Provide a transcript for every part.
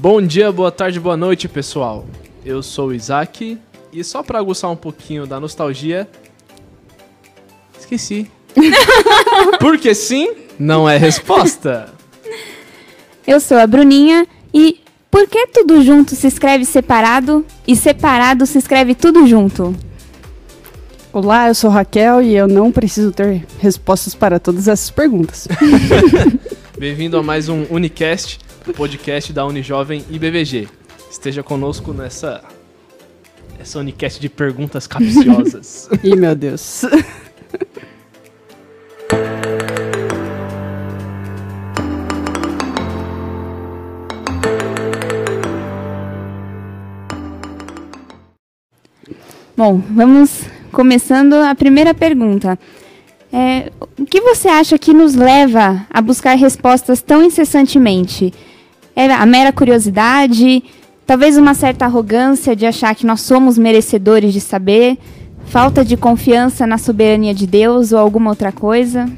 Bom dia, boa tarde, boa noite, pessoal. Eu sou o Isaac e só para aguçar um pouquinho da nostalgia, esqueci. Porque sim, não é resposta. Eu sou a Bruninha e por que tudo junto se escreve separado e separado se escreve tudo junto? Olá, eu sou Raquel e eu não preciso ter respostas para todas essas perguntas. Bem-vindo a mais um Unicast, podcast da Unijovem e BVG. Esteja conosco nessa essa Unicast de perguntas capciosas. Ih, meu Deus. Bom, vamos começando a primeira pergunta. É, o que você acha que nos leva a buscar respostas tão incessantemente? É a mera curiosidade? Talvez uma certa arrogância de achar que nós somos merecedores de saber? Falta de confiança na soberania de Deus ou alguma outra coisa?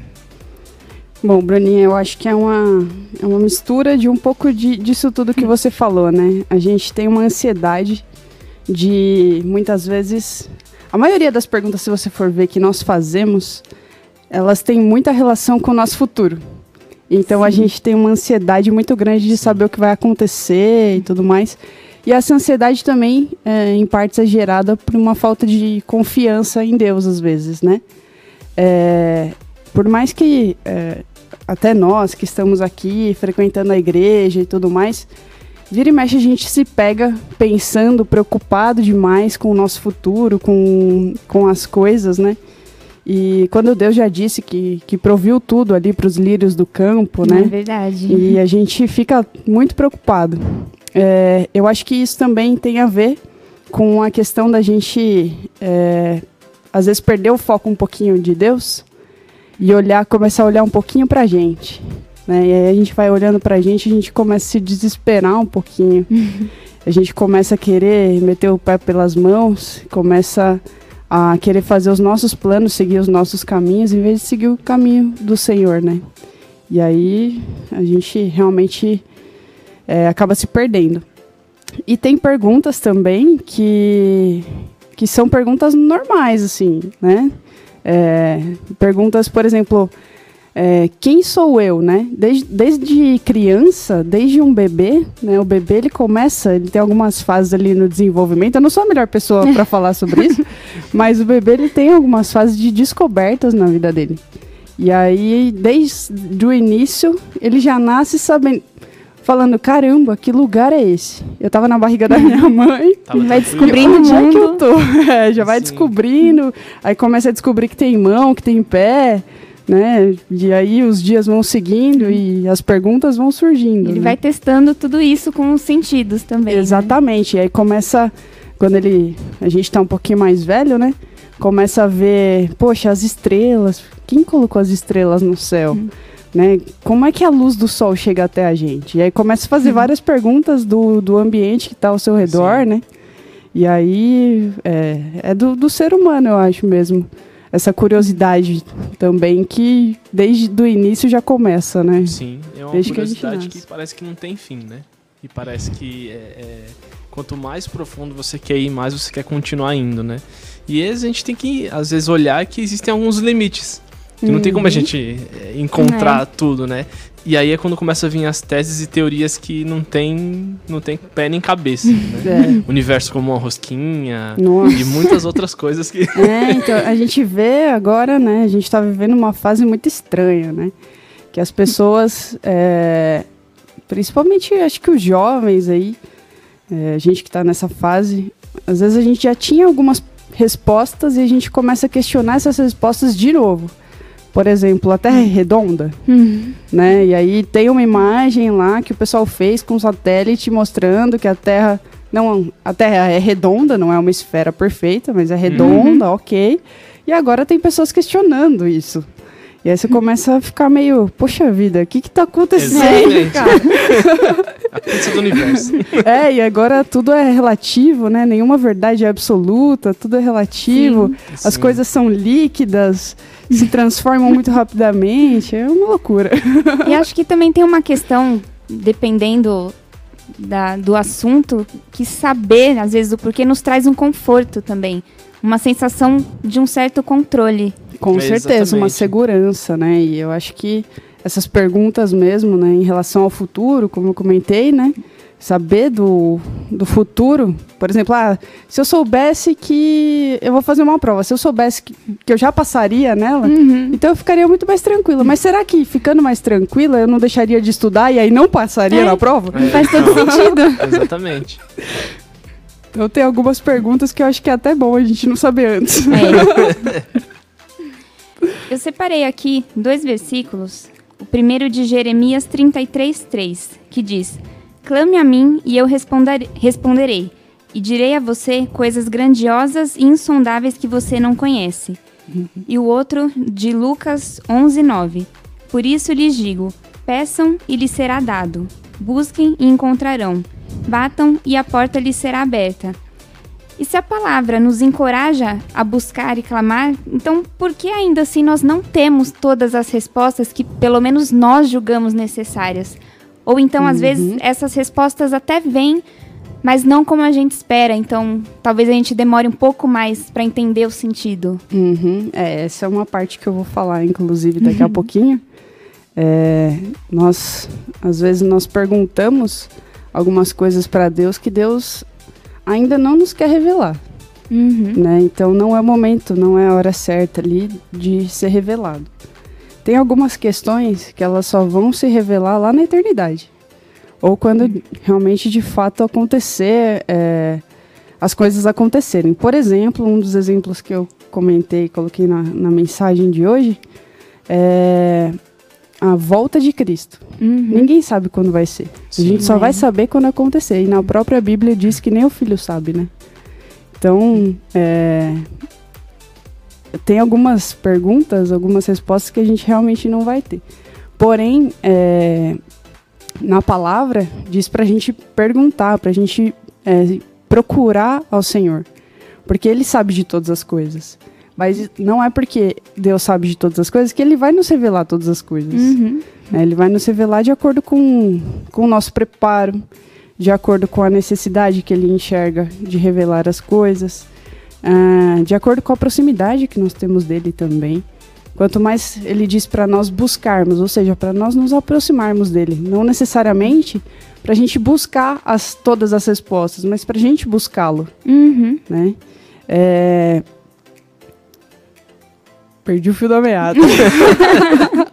Bom, Bruninha, eu acho que é uma, é uma mistura de um pouco de, disso tudo que você falou, né? A gente tem uma ansiedade de muitas vezes. A maioria das perguntas, se você for ver, que nós fazemos, elas têm muita relação com o nosso futuro. Então Sim. a gente tem uma ansiedade muito grande de saber o que vai acontecer e tudo mais. E essa ansiedade também, é, em partes, é gerada por uma falta de confiança em Deus, às vezes, né? É, por mais que é, até nós que estamos aqui frequentando a igreja e tudo mais, vira e mexe a gente se pega pensando, preocupado demais com o nosso futuro, com, com as coisas, né? E quando Deus já disse que, que proviu tudo ali para os lírios do campo, né? É verdade. E a gente fica muito preocupado. É, eu acho que isso também tem a ver com a questão da gente, é, às vezes, perder o foco um pouquinho de Deus e olhar, começar a olhar um pouquinho para a gente. Né? E aí a gente vai olhando para a gente, a gente começa a se desesperar um pouquinho. a gente começa a querer meter o pé pelas mãos, começa a querer fazer os nossos planos, seguir os nossos caminhos, em vez de seguir o caminho do Senhor, né? E aí a gente realmente é, acaba se perdendo. E tem perguntas também que, que são perguntas normais, assim, né? É, perguntas, por exemplo, é, quem sou eu, né? Desde, desde criança, desde um bebê, né? O bebê ele começa, ele tem algumas fases ali no desenvolvimento. Eu não sou a melhor pessoa para falar sobre isso, mas o bebê ele tem algumas fases de descobertas na vida dele. E aí, desde o início, ele já nasce sabendo, falando: caramba, que lugar é esse? Eu tava na barriga da minha mãe. Vai descobrindo onde é que eu tô. É, já vai Sim. descobrindo, aí começa a descobrir que tem mão, que tem pé né? E aí os dias vão seguindo e as perguntas vão surgindo. Ele né? vai testando tudo isso com os sentidos também. Né? Exatamente. Né? E aí começa quando ele a gente está um pouquinho mais velho, né? Começa a ver, poxa, as estrelas. Quem colocou as estrelas no céu? Hum. Né? Como é que a luz do sol chega até a gente? E aí começa a fazer hum. várias perguntas do, do ambiente que está ao seu redor, Sim. né? E aí é, é do, do ser humano, eu acho mesmo essa curiosidade também que desde o início já começa, né? Sim, é uma desde curiosidade que, que, parece que não tem fim, né? E parece que é, é, quanto mais profundo você quer ir, mais você quer continuar indo, né? E a gente tem que, às vezes, olhar que existem alguns limites. Que uhum. não tem como a uhum. gente é, encontrar é. tudo, né? E aí é quando começa a vir as teses e teorias que não tem, não tem pé nem cabeça. Né? É. Universo como uma rosquinha Nossa. e muitas outras coisas que. É, então a gente vê agora, né? A gente está vivendo uma fase muito estranha, né? Que as pessoas, é, principalmente acho que os jovens aí, é, a gente que está nessa fase, às vezes a gente já tinha algumas respostas e a gente começa a questionar essas respostas de novo por exemplo, a Terra é redonda, uhum. né? E aí tem uma imagem lá que o pessoal fez com satélite mostrando que a Terra não, a Terra é redonda, não é uma esfera perfeita, mas é redonda, uhum. ok. E agora tem pessoas questionando isso. E aí você começa a ficar meio, poxa vida, o que que tá acontecendo, Exatamente. cara? a pizza do universo. É, e agora tudo é relativo, né? Nenhuma verdade é absoluta, tudo é relativo. Sim. As Sim. coisas são líquidas, se transformam muito rapidamente, é uma loucura. E acho que também tem uma questão, dependendo da, do assunto que saber, às vezes, o porquê nos traz um conforto também. Uma sensação de um certo controle. Com é, certeza, exatamente. uma segurança, né? E eu acho que essas perguntas mesmo, né, em relação ao futuro, como eu comentei, né? saber do, do futuro. Por exemplo, ah, se eu soubesse que eu vou fazer uma prova, se eu soubesse que, que eu já passaria nela, uhum. então eu ficaria muito mais tranquila. Mas será que ficando mais tranquila eu não deixaria de estudar e aí não passaria é. na prova? É. Faz todo sentido. Exatamente. Então tem algumas perguntas que eu acho que é até bom a gente não saber antes. É. eu separei aqui dois versículos. O primeiro de Jeremias 33, 3, que diz: Clame a mim e eu responderei, e direi a você coisas grandiosas e insondáveis que você não conhece. E o outro de Lucas 11, 9. Por isso lhes digo: peçam e lhes será dado, busquem e encontrarão, batam e a porta lhes será aberta. E se a palavra nos encoraja a buscar e clamar, então por que ainda assim nós não temos todas as respostas que pelo menos nós julgamos necessárias? Ou então, uhum. às vezes, essas respostas até vêm, mas não como a gente espera. Então, talvez a gente demore um pouco mais para entender o sentido. Uhum. É, essa é uma parte que eu vou falar, inclusive, daqui a pouquinho. É, nós, às vezes, nós perguntamos algumas coisas para Deus que Deus ainda não nos quer revelar. Uhum. Né? Então, não é o momento, não é a hora certa ali de ser revelado. Tem algumas questões que elas só vão se revelar lá na eternidade. Ou quando realmente de fato acontecer, é, as coisas acontecerem. Por exemplo, um dos exemplos que eu comentei, coloquei na, na mensagem de hoje, é a volta de Cristo. Uhum. Ninguém sabe quando vai ser. Sim, a gente só é. vai saber quando acontecer. E na própria Bíblia diz que nem o filho sabe, né? Então, é, tem algumas perguntas, algumas respostas que a gente realmente não vai ter. Porém, é, na palavra, diz para a gente perguntar, para a gente é, procurar ao Senhor. Porque Ele sabe de todas as coisas. Mas não é porque Deus sabe de todas as coisas que Ele vai nos revelar todas as coisas. Uhum. É, ele vai nos revelar de acordo com, com o nosso preparo, de acordo com a necessidade que Ele enxerga de revelar as coisas. Ah, de acordo com a proximidade que nós temos dele também. Quanto mais ele diz para nós buscarmos, ou seja, para nós nos aproximarmos dele, não necessariamente para a gente buscar as, todas as respostas, mas para a gente buscá-lo, uhum. né? É... Perdi o fio da meada.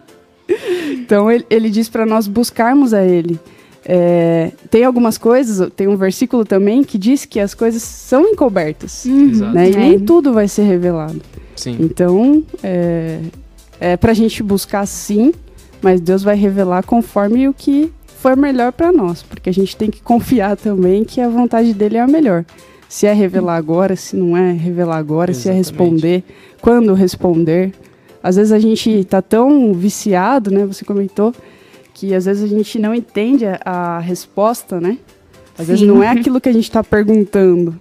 então ele, ele diz para nós buscarmos a ele. É, tem algumas coisas, tem um versículo também que diz que as coisas são encobertas. Uhum. Né? E nem tudo vai ser revelado. Sim. Então, é, é para a gente buscar sim, mas Deus vai revelar conforme o que for melhor para nós. Porque a gente tem que confiar também que a vontade dele é a melhor. Se é revelar agora, se não é revelar agora, Exatamente. se é responder, quando responder. Às vezes a gente está tão viciado, né? Você comentou que às vezes a gente não entende a, a resposta, né? Às Sim. vezes não é aquilo que a gente está perguntando.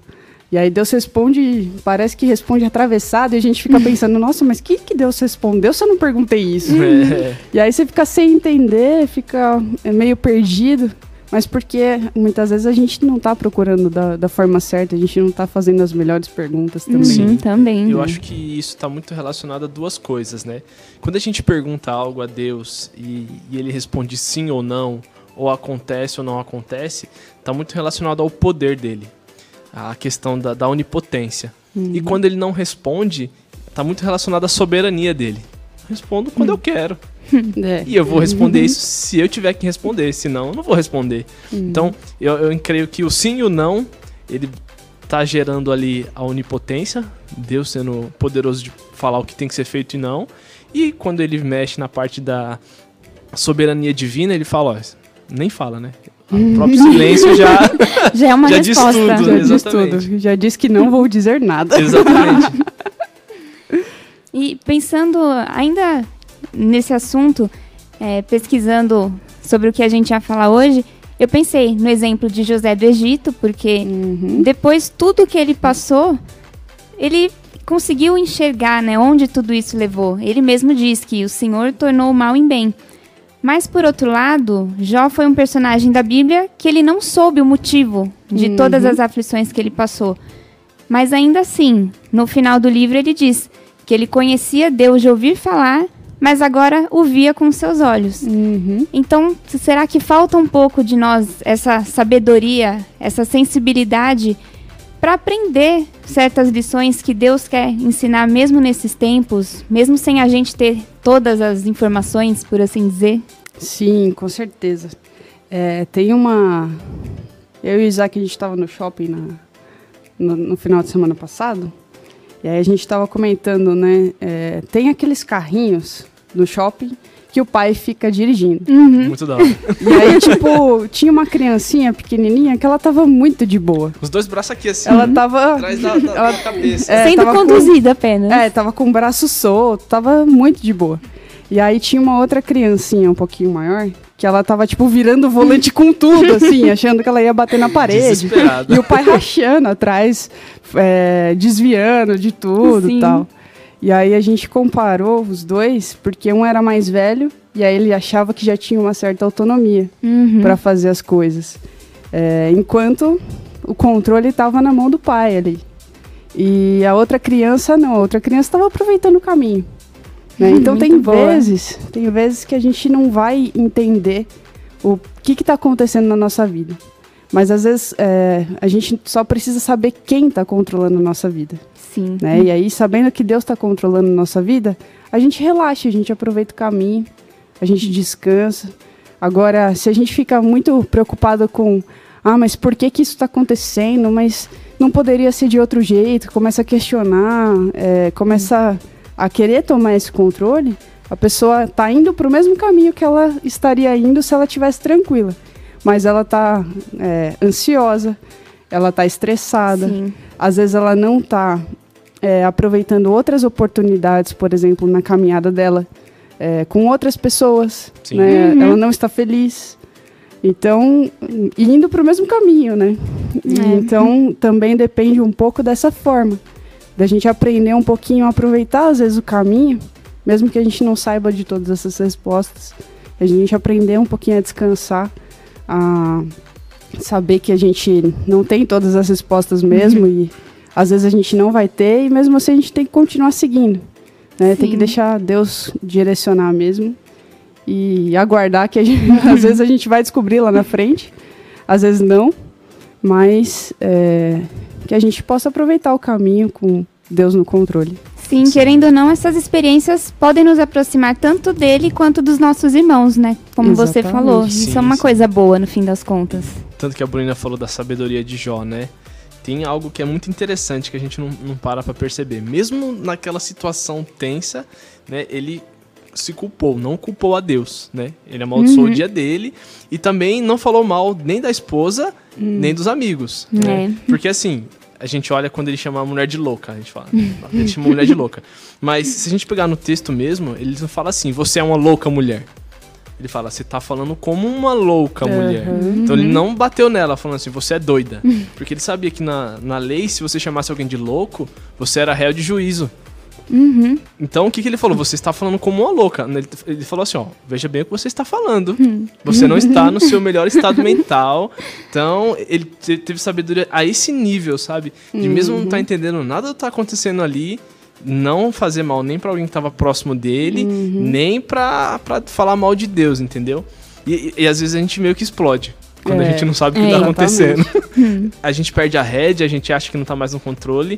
E aí Deus responde, parece que responde atravessado, e a gente fica pensando, nossa, mas o que, que Deus respondeu se eu não perguntei isso? É. E aí você fica sem entender, fica meio perdido. Mas porque muitas vezes a gente não está procurando da, da, forma certa, a gente não está fazendo as melhores perguntas também. Sim, também. Eu acho que isso está muito relacionado a duas coisas, né? Quando a gente pergunta algo a Deus e, e ele responde sim ou não, ou acontece ou não acontece, está muito relacionado ao poder dele, a questão da, da onipotência. Uhum. E quando ele não responde, está muito relacionado à soberania dele. Respondo quando uhum. eu quero. É. E eu vou responder uhum. isso se eu tiver que responder, senão eu não vou responder. Uhum. Então, eu, eu creio que o sim e o não, ele tá gerando ali a onipotência, Deus sendo poderoso de falar o que tem que ser feito e não. E quando ele mexe na parte da soberania divina, ele fala, ó, nem fala, né? O próprio silêncio já já é uma já resposta. Diz tudo, já exatamente. diz tudo. Já diz que não vou dizer nada. Exatamente. e pensando ainda nesse assunto, é, pesquisando sobre o que a gente ia falar hoje, eu pensei no exemplo de José do Egito, porque uhum. depois tudo que ele passou, ele conseguiu enxergar né, onde tudo isso levou. Ele mesmo diz que o Senhor tornou o mal em bem. Mas por outro lado, Jó foi um personagem da Bíblia que ele não soube o motivo de Uhum. todas as aflições que ele passou. Mas ainda assim, no final do livro ele diz que ele conhecia Deus de ouvir falar, mas agora o via com seus olhos. Uhum. Então, será que falta um pouco de nós essa sabedoria, essa sensibilidade para aprender certas lições que Deus quer ensinar mesmo nesses tempos, mesmo sem a gente ter todas as informações, por assim dizer? Sim, com certeza. É, tem uma. Eu e o Isaac, a gente estava no shopping na, no, no final de semana passado. E aí a gente estava comentando, né? é, tem aqueles carrinhos no shopping que o pai fica dirigindo. Muito da hora. E aí, tipo, tinha uma criancinha pequenininha que ela tava muito de boa. Os dois braços aqui, assim, Ela tava. atrás da, da- da cabeça. É, Sendo tava com- conduzida apenas. É, tava com o braço solto, tava muito de boa. E aí tinha uma outra criancinha um pouquinho maior, que ela tava, tipo, virando o volante com tudo, assim, achando que ela ia bater na parede. E o pai rachando atrás, é, desviando de tudo Sim. e tal. E aí a gente comparou os dois, porque um era mais velho, e aí ele achava que já tinha uma certa autonomia Uhum. para fazer as coisas. É, enquanto o controle estava na mão do pai ali. E a outra criança não, a outra criança estava aproveitando o caminho. Né? Hum, Então tem boa. vezes, tem vezes que a gente não vai entender o que está acontecendo na nossa vida. Mas às vezes é, a gente só precisa saber quem está controlando a nossa vida. Sim. Né? E aí, sabendo que Deus está controlando a nossa vida, a gente relaxa, a gente aproveita o caminho, a gente descansa. Agora, se a gente fica muito preocupado com, ah, mas por que, que isso está acontecendo? Mas não poderia ser de outro jeito? Começa a questionar, é, começa a querer tomar esse controle, a pessoa está indo para o mesmo caminho que ela estaria indo se ela estivesse tranquila. Mas ela está ansiosa, ela está estressada, Sim. às vezes ela não está aproveitando outras oportunidades, por exemplo, na caminhada dela é, com outras pessoas, né? Uhum. Ela não está feliz. Então, e indo para o mesmo caminho, né? E É. Então, também depende um pouco dessa forma, da gente aprender um pouquinho aproveitar, às vezes, o caminho, mesmo que a gente não saiba de todas essas respostas, a gente aprender um pouquinho a descansar, a saber que a gente não tem todas as respostas mesmo e às vezes a gente não vai ter e mesmo assim a gente tem que continuar seguindo. Né? Tem que deixar Deus direcionar mesmo e aguardar que gente, às vezes a gente vai descobrir lá na frente, às vezes não, mas é, que a gente possa aproveitar o caminho com Deus no controle. Sim, querendo ou não, essas experiências podem nos aproximar tanto dele quanto dos nossos irmãos, né? Como você Exatamente. falou. Sim, Isso é uma sim. coisa boa, no fim das contas. Tanto que a Bruna falou da sabedoria de Jó, né? Tem algo que é muito interessante que a gente não, não para pra perceber. Mesmo naquela situação tensa, né? Ele se culpou, não culpou a Deus, né? Ele amaldiçoou Uhum. o dia dele e também não falou mal nem da esposa, nem dos amigos. Né? É. Porque assim, a gente olha quando ele chama a mulher de louca, a gente fala, ele chama a mulher de louca. Mas se a gente pegar no texto mesmo, ele não fala assim, você é uma louca mulher. Ele fala, você tá falando como uma louca mulher. Uhum. Então ele não bateu nela falando assim, você é doida. Porque ele sabia que na, na lei, se você chamasse alguém de louco, você era réu de juízo. Uhum. Então o que, que ele falou? Você está falando como uma louca. Ele, ele falou assim, ó, veja bem o que você está falando. Você não está no seu melhor estado mental. Então ele te- teve sabedoria a esse nível, sabe? De mesmo não estar entendendo nada do que tá acontecendo ali, não fazer mal nem pra alguém que estava próximo dele, nem pra, pra falar mal de Deus, entendeu? E, e- e às vezes a gente meio que explode. Quando a É. gente não sabe o que É, tá acontecendo. Hum. A gente perde a rédea, a gente acha que não tá mais no controle.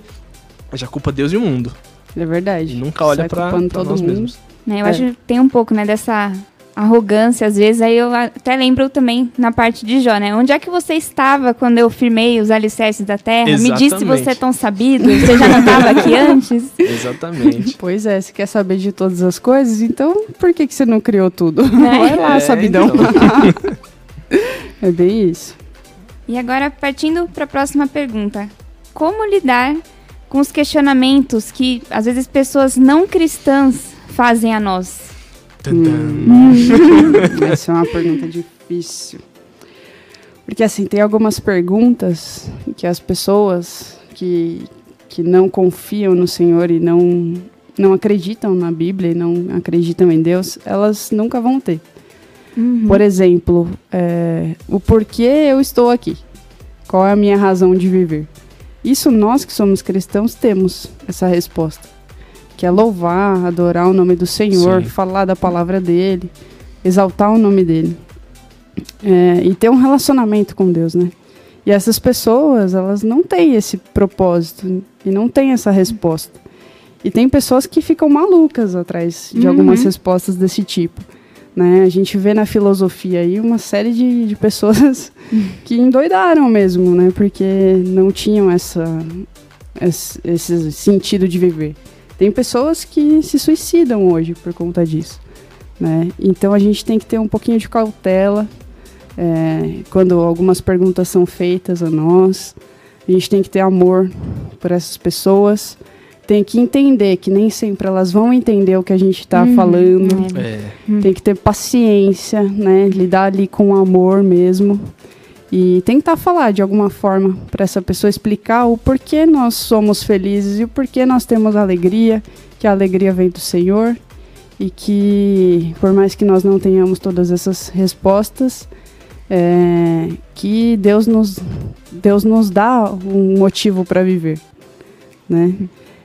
Já culpa Deus e o mundo. É verdade. E nunca olha todo nós mundo. mesmos. Né, eu É. acho que tem um pouco, né, dessa arrogância, às vezes, aí eu até lembro também na parte de Jó, né? Onde é que você estava quando eu firmei os alicerces da terra? Me diz se Exatamente. você é tão sabido, você já não estava aqui antes? Exatamente. Pois é, você quer saber de todas as coisas, então por que, que você não criou tudo? Vai lá, É, sabidão. então. é bem isso. E agora, partindo para a próxima pergunta. Como lidar com os questionamentos que, às vezes, pessoas não cristãs fazem a nós? Tum. Essa é uma pergunta difícil. Porque assim, tem algumas perguntas que as pessoas que, que não confiam no Senhor e não, não acreditam na Bíblia e não acreditam em Deus, elas nunca vão ter. Uhum. Por exemplo, é, o porquê eu estou aqui. Qual é a minha razão de viver? Isso nós que somos cristãos temos essa resposta. Que é louvar, adorar o nome do Senhor, Sim. falar da palavra dele, exaltar o nome dele. É, e ter um relacionamento com Deus, né? E essas pessoas, elas não têm esse propósito e não têm essa resposta. E tem pessoas que ficam malucas atrás de uhum. algumas respostas desse tipo. Né? A gente vê na filosofia aí uma série de, de pessoas que endoidaram mesmo, né? Porque não tinham essa, esse, sentido de viver. Tem pessoas que se suicidam hoje por conta disso. Né? Então a gente tem que ter um pouquinho de cautela é, quando algumas perguntas são feitas a nós. A gente tem que ter amor por essas pessoas tem que entender que nem sempre elas vão entender o que a gente está uhum, falando. É. é. Tem que ter paciência, né? Lidar ali com amor mesmo. E tentar falar de alguma forma para essa pessoa explicar o porquê nós somos felizes e o porquê nós temos alegria, que a alegria vem do Senhor e que por mais que nós não tenhamos todas essas respostas, é, que Deus nos, Deus nos dá um motivo para viver, né?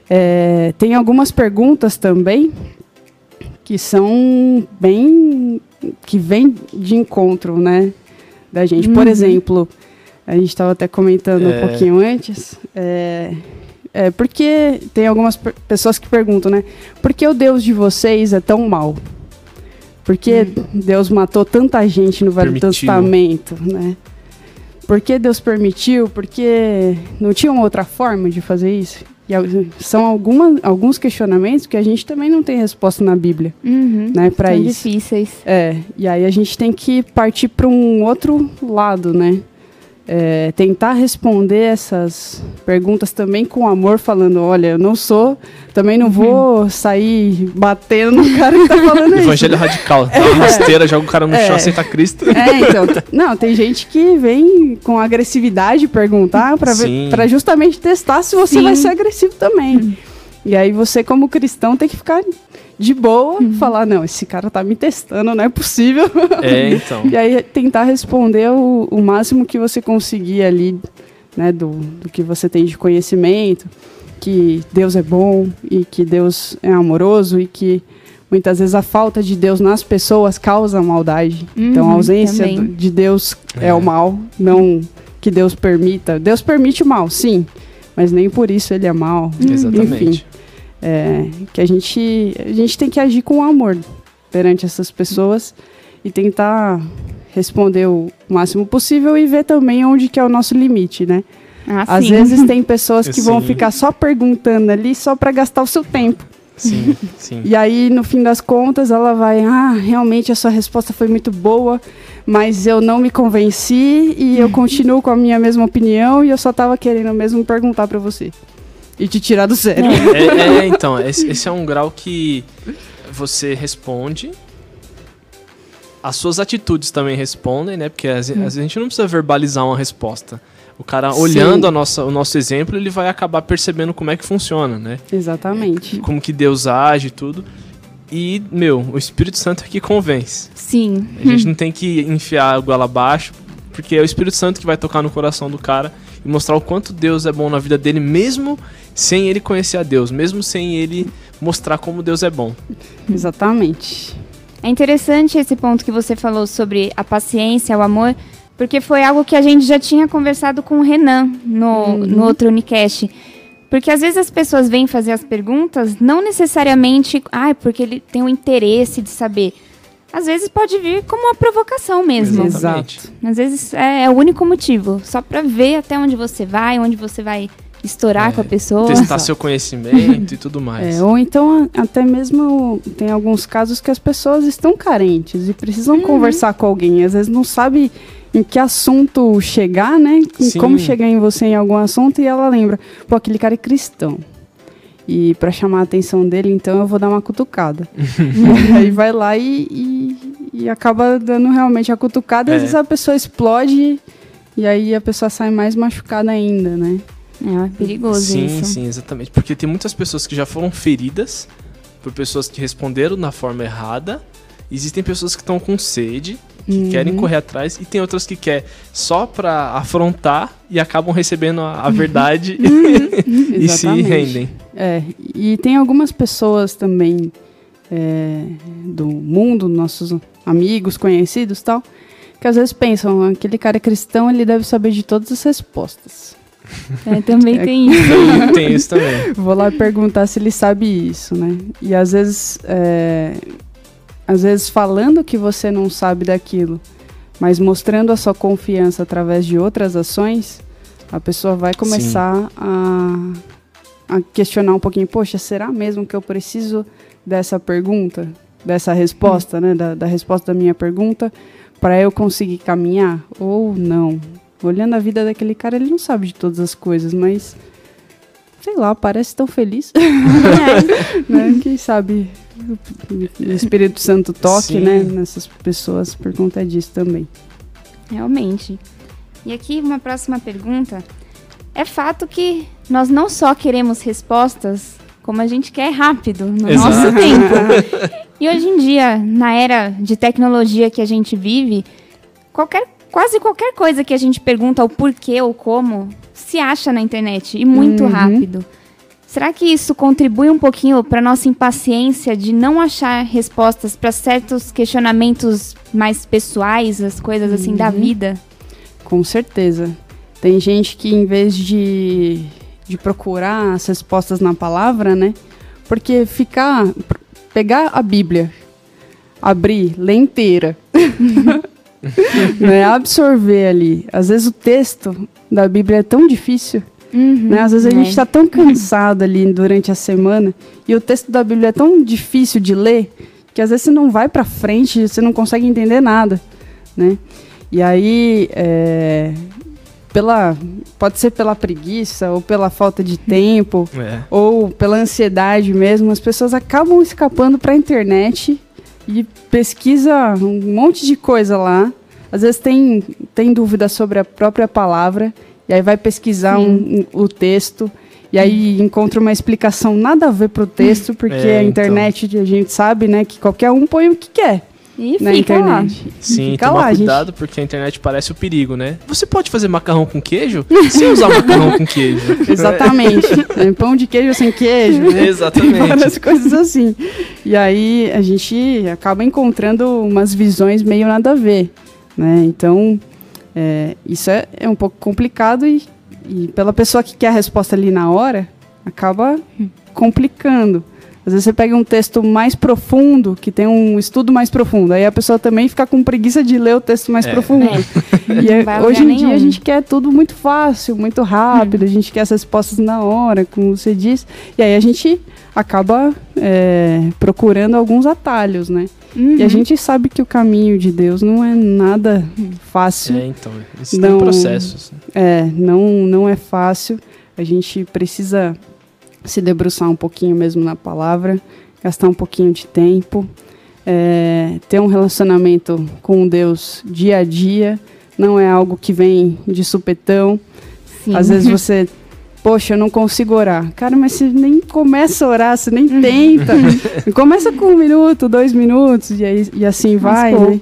É, tem algumas perguntas também que são bem que vêm de encontro, né, da gente. Uhum. Por exemplo, a gente estava até comentando é... um pouquinho antes, é, é, porque tem algumas pessoas que perguntam, né, por que o Deus de vocês é tão mal? Por que uhum. Deus matou tanta gente no Velho Permitiu. Testamento, né? Por que Deus permitiu? Porque não tinha uma outra forma de fazer isso? E são alguma, alguns questionamentos que a gente também não tem resposta na Bíblia, uhum, né, para isso. difíceis. É, e aí a gente tem que partir para um outro lado, né? É, tentar responder essas perguntas também com amor, falando, olha, eu não sou, também não vou uhum. sair batendo no cara que tá falando isso. Evangelho radical, dá uma rasteira, joga o cara no é. chão, aceita Cristo. É, então, não, tem gente que vem com agressividade perguntar para justamente testar se você Sim. vai ser agressivo também. Uhum. E aí você, como cristão, tem que ficar de boa, uhum. falar, não, esse cara tá me testando, não é possível. É, então. e aí tentar responder o, o máximo que você conseguir ali, né, do, do que você tem de conhecimento, que Deus é bom e que Deus é amoroso e que muitas vezes a falta de Deus nas pessoas causa maldade. Uhum, então a ausência de Deus é. é o mal, não que Deus permita. Deus permite o mal, sim, mas nem por isso ele é mal. Exatamente. Enfim, é, que a gente, a gente tem que agir com amor perante essas pessoas e tentar responder o máximo possível e ver também onde que é o nosso limite, né? Ah, Às sim. vezes tem pessoas que sim. vão ficar só perguntando ali só para gastar o seu tempo. Sim, sim. E aí, no fim das contas, ela vai, ah, realmente a sua resposta foi muito boa, mas eu não me convenci e eu continuo com a minha mesma opinião e eu só estava querendo mesmo perguntar para você e te tirar do sério. É, é, é então, esse, esse, é um grau que você responde. As suas atitudes também respondem, né? Porque às, hum. vezes a gente não precisa verbalizar uma resposta. O cara, Sim. olhando a nossa, o nosso exemplo, ele vai acabar percebendo como é que funciona, né? Exatamente. É, como que Deus age e tudo. E, meu, o Espírito Santo é que convence. Sim. A gente hum. não tem que enfiar a goela abaixo, porque é o Espírito Santo que vai tocar no coração do cara e mostrar o quanto Deus é bom na vida dele, mesmo sem ele conhecer a Deus, mesmo sem ele mostrar como Deus é bom. Exatamente. É interessante esse ponto que você falou sobre a paciência, o amor, porque foi algo que a gente já tinha conversado com o Renan no, uhum. no outro Unicast. Porque às vezes as pessoas vêm fazer as perguntas, não necessariamente, ah, porque ele tem o interesse de saber às vezes pode vir como uma provocação mesmo. Exato. Às vezes é, é o único motivo, só para ver até onde você vai, onde você vai estourar é, com a pessoa. Testar seu conhecimento e tudo mais. É, ou então até mesmo tem alguns casos que as pessoas estão carentes e precisam uhum. conversar com alguém. Às vezes não sabe em que assunto chegar, né? Em como chegar em você em algum assunto e ela lembra, pô, aquele cara é cristão. E para chamar a atenção dele, então eu vou dar uma cutucada. aí vai lá e, e, e, acaba dando realmente a cutucada, é. às vezes a pessoa explode e aí a pessoa sai mais machucada ainda, né? É perigoso sim, isso. Sim, sim, exatamente. Porque tem muitas pessoas que já foram feridas por pessoas que responderam na forma errada Existem pessoas que estão com sede, que uhum. querem correr atrás, e tem outras que querem só para afrontar e acabam recebendo a, a verdade uhum. e se rendem. É, e tem algumas pessoas também é, do mundo, nossos amigos, conhecidos tal, que às vezes pensam, aquele cara cristão, ele deve saber de todas as respostas. É, também tem isso. Tem, tem, isso também. Vou lá perguntar se ele sabe isso, né? E às vezes, é, às vezes falando que você não sabe daquilo, mas mostrando a sua confiança através de outras ações, a pessoa vai começar a, a questionar um pouquinho, poxa, será mesmo que eu preciso dessa pergunta, dessa resposta, hum. né, da, da resposta da minha pergunta, para eu conseguir caminhar ou não? Olhando a vida daquele cara, ele não sabe de todas as coisas, mas sei lá, parece tão feliz. né? Quem sabe o Espírito Santo toque, né, nessas pessoas por conta disso também. Realmente. E aqui uma próxima pergunta. É fato que nós não só queremos respostas, como a gente quer rápido, no Exato. nosso tempo. e hoje em dia, na era de tecnologia que a gente vive, qualquer quase qualquer coisa que a gente pergunta o porquê ou como se acha na internet e muito uhum. rápido. Será que isso contribui um pouquinho para nossa impaciência de não achar respostas para certos questionamentos mais pessoais, as coisas assim uhum. da vida? Com certeza. Tem gente que em vez de, de procurar as respostas na palavra, né? Porque ficar pegar a Bíblia, abrir, ler inteira. né, absorver ali. Às vezes o texto da Bíblia é tão difícil. Uhum, né? Às vezes a gente está tão cansado ali durante a semana e o texto da Bíblia é tão difícil de ler que às vezes você não vai para frente, você não consegue entender nada, né? E aí, é, pela, pode ser pela preguiça ou pela falta de tempo é. ou pela ansiedade mesmo, as pessoas acabam escapando para a internet e pesquisa um monte de coisa lá. Às vezes tem, tem dúvida sobre a própria palavra, e aí vai pesquisar um, um, o texto, e aí encontra uma explicação nada a ver pro texto, porque é, a então. internet então. a gente sabe, né, que qualquer um põe o que quer. E na fica internet. Lá. Sim, fica toma lá, cuidado gente. porque a internet parece o perigo, né? Você pode fazer macarrão com queijo sem usar macarrão com queijo. Exatamente. É, pão de queijo sem queijo, né? Exatamente. Tem várias coisas assim. E aí a gente acaba encontrando umas visões meio nada a ver, né? Então, é, isso é, é um pouco complicado e, e pela pessoa que quer a resposta ali na hora, acaba complicando. Às vezes você pega um texto mais profundo, que tem um estudo mais profundo, aí a pessoa também fica com preguiça de ler o texto mais é. profundo. É. E é, hoje em nenhum. dia a gente quer tudo muito fácil, muito rápido, hum. a gente quer as respostas na hora, como você diz. E aí a gente acaba é, procurando alguns atalhos, né? Uhum. E a uhum. gente sabe que o caminho de Deus não é nada fácil. É, então, isso não, tem processos. É, não, não é fácil. A gente precisa se debruçar um pouquinho mesmo na palavra, gastar um pouquinho de tempo, é, ter um relacionamento com Deus dia a dia, não é algo que vem de supetão. Sim. Às vezes você, poxa, eu não consigo orar. Cara, mas você nem começa a orar, você nem tenta. começa com um minuto, dois minutos, e, aí, e assim vai. Né?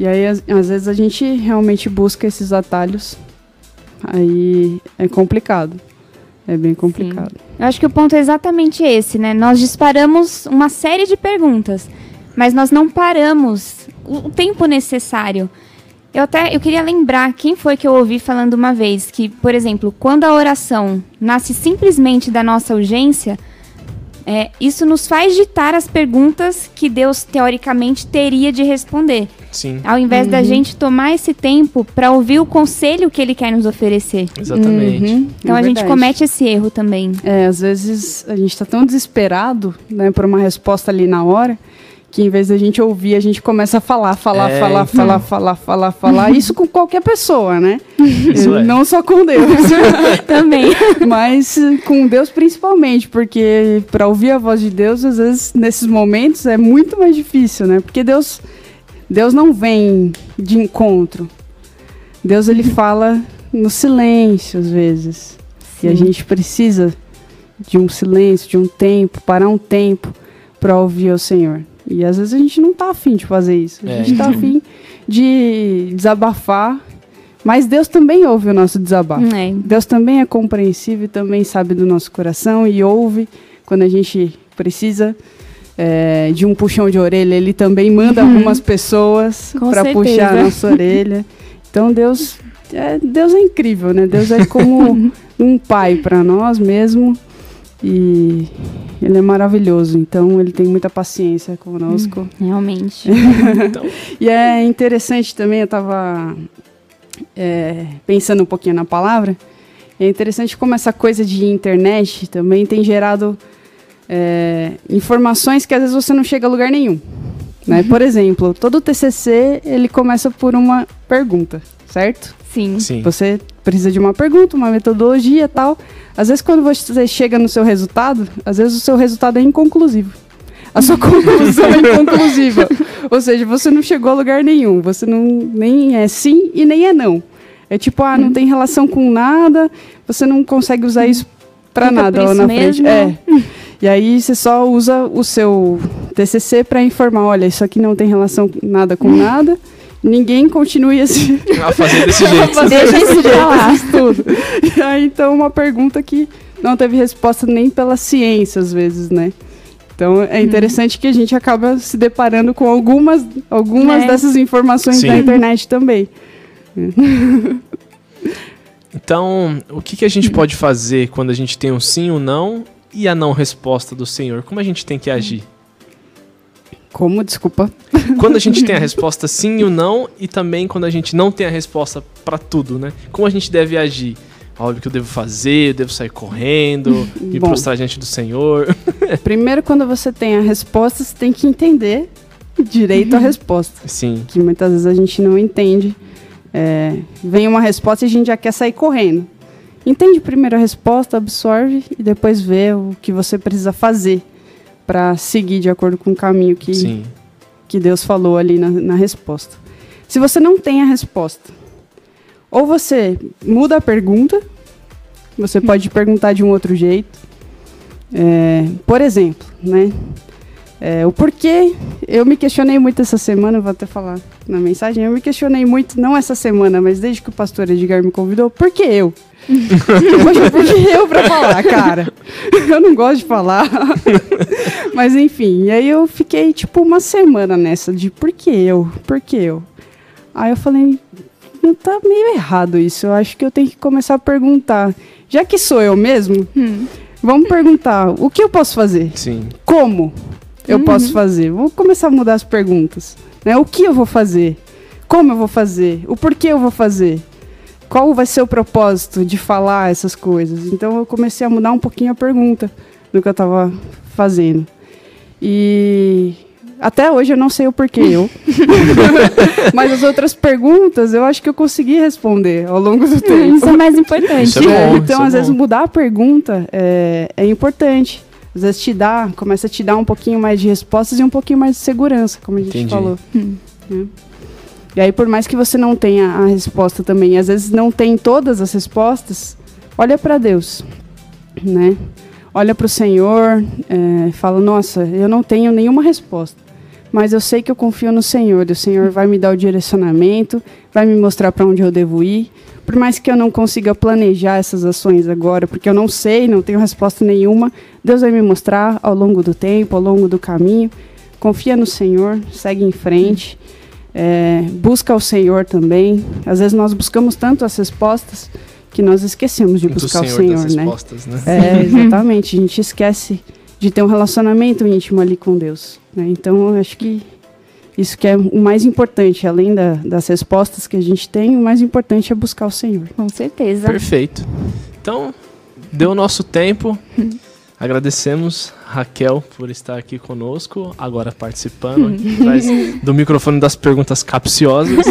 E aí, às, às vezes, a gente realmente busca esses atalhos. Aí é complicado. É bem complicado. Sim. Eu acho que o ponto é exatamente esse, né? Nós disparamos uma série de perguntas, mas nós não paramos o tempo necessário. Eu até eu queria lembrar quem foi que eu ouvi falando uma vez que, por exemplo, quando a oração nasce simplesmente da nossa urgência, é, isso nos faz ditar as perguntas que Deus teoricamente teria de responder. Sim. Ao invés uhum. da gente tomar esse tempo para ouvir o conselho que ele quer nos oferecer. Exatamente. Uhum. Então é a gente comete esse erro também. É, às vezes a gente está tão desesperado né, por uma resposta ali na hora que em vez da gente ouvir, a gente começa a falar, falar, é, falar, então. falar, falar, falar, falar. Isso com qualquer pessoa, né? Isso é. Não só com Deus. Também. Mas com Deus principalmente, porque para ouvir a voz de Deus, às vezes, nesses momentos, é muito mais difícil, né? Porque Deus, Deus não vem de encontro. Deus, ele fala no silêncio, às vezes. Sim. E a gente precisa de um silêncio, de um tempo, parar um tempo para ouvir o Senhor. E às vezes a gente não tá afim de fazer isso. A é. gente tá afim de desabafar. Mas Deus também ouve o nosso desabafo. É. Deus também é compreensível, também sabe do nosso coração e ouve quando a gente precisa é, de um puxão de orelha. Ele também manda uhum. algumas pessoas para puxar a nossa orelha. Então Deus é, Deus é incrível, né? Deus é como um pai para nós mesmo. E ele é maravilhoso, então ele tem muita paciência conosco. Hum, realmente. então. e é interessante também, eu estava é, pensando um pouquinho na palavra, é interessante como essa coisa de internet também tem gerado é, informações que às vezes você não chega a lugar nenhum. Né? Uhum. Por exemplo, todo TCC ele começa por uma pergunta, certo? Sim. Sim. Você precisa de uma pergunta, uma metodologia tal. Às vezes, quando você chega no seu resultado, às vezes o seu resultado é inconclusivo. A sua conclusão é inconclusiva. Ou seja, você não chegou a lugar nenhum. Você não nem é sim e nem é não. É tipo, ah, não uhum. tem relação com nada, você não consegue usar isso para nada lá na mesmo. frente. É. E aí você só usa o seu TCC para informar, olha, isso aqui não tem relação nada com nada ninguém continue assim. A fazer desse jeito. fazer Deixa isso pra lá. Tudo. E aí, então, uma pergunta que não teve resposta nem pela ciência, às vezes, né? Então, é uhum. interessante hum. que a gente acaba se deparando com algumas, algumas é. dessas informações Sim. da internet também. Então, o que, que a gente pode fazer quando a gente tem um sim ou um não e a não resposta do Senhor? Como a gente tem que agir? Como? Desculpa. Quando a gente tem a resposta sim ou não, e também quando a gente não tem a resposta para tudo, né? Como a gente deve agir? Óbvio que eu devo fazer, eu devo sair correndo, me Bom, prostrar diante do Senhor. primeiro, quando você tem a resposta, você tem que entender direito a uhum. resposta. Sim. Que muitas vezes a gente não entende. É, vem uma resposta e a gente já quer sair correndo. Entende primeiro a resposta, absorve e depois vê o que você precisa fazer para seguir de acordo com o caminho que, que Deus falou ali na, na resposta. Se você não tem a resposta, ou você muda a pergunta, você pode perguntar de um outro jeito. É, por exemplo, né? É, o porquê, eu me questionei muito essa semana, vou até falar na mensagem, eu me questionei muito, não essa semana, mas desde que o pastor Edgar me convidou, por que eu? Poxa, por que eu pra falar, cara? Eu não gosto de falar. mas enfim, e aí eu fiquei tipo uma semana nessa de por que eu? Por que eu? Aí eu falei, não tá meio errado isso, eu acho que eu tenho que começar a perguntar. Já que sou eu mesmo, hum. vamos perguntar, o que eu posso fazer? Sim. Como? Eu uhum. posso fazer? Vou começar a mudar as perguntas. Né? O que eu vou fazer? Como eu vou fazer? O porquê eu vou fazer? Qual vai ser o propósito de falar essas coisas? Então eu comecei a mudar um pouquinho a pergunta do que eu estava fazendo. E até hoje eu não sei o porquê eu. Mas as outras perguntas eu acho que eu consegui responder ao longo do tempo. Isso é mais importante. É bom, então, é às vezes, mudar a pergunta é, é importante às vezes te dá, começa a te dar um pouquinho mais de respostas e um pouquinho mais de segurança, como a gente Entendi. falou. Hum. Né? E aí, por mais que você não tenha a resposta também, às vezes não tem todas as respostas, olha para Deus, né? Olha para o Senhor, é, fala: Nossa, eu não tenho nenhuma resposta, mas eu sei que eu confio no Senhor. E o Senhor vai me dar o direcionamento, vai me mostrar para onde eu devo ir. Por mais que eu não consiga planejar essas ações agora, porque eu não sei, não tenho resposta nenhuma, Deus vai me mostrar ao longo do tempo, ao longo do caminho. Confia no Senhor, segue em frente, é, busca o Senhor também. Às vezes nós buscamos tanto as respostas que nós esquecemos de buscar Senhor o Senhor, né? né? É, exatamente. A gente esquece de ter um relacionamento íntimo ali com Deus. Né? Então, acho que isso que é o mais importante, além da, das respostas que a gente tem, o mais importante é buscar o Senhor. Com certeza. Perfeito. Então, deu o nosso tempo. Agradecemos Raquel por estar aqui conosco, agora participando do microfone das perguntas capciosas.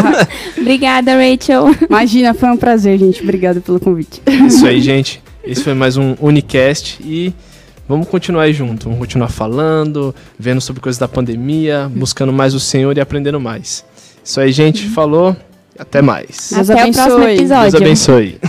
Obrigada, Rachel. Imagina, foi um prazer, gente. Obrigada pelo convite. Isso aí, gente. Esse foi mais um Unicast e vamos continuar aí junto. Vamos continuar falando, vendo sobre coisas da pandemia, buscando mais o Senhor e aprendendo mais. Isso aí, gente. Falou. Até mais. Até o próximo episódio. Deus abençoe.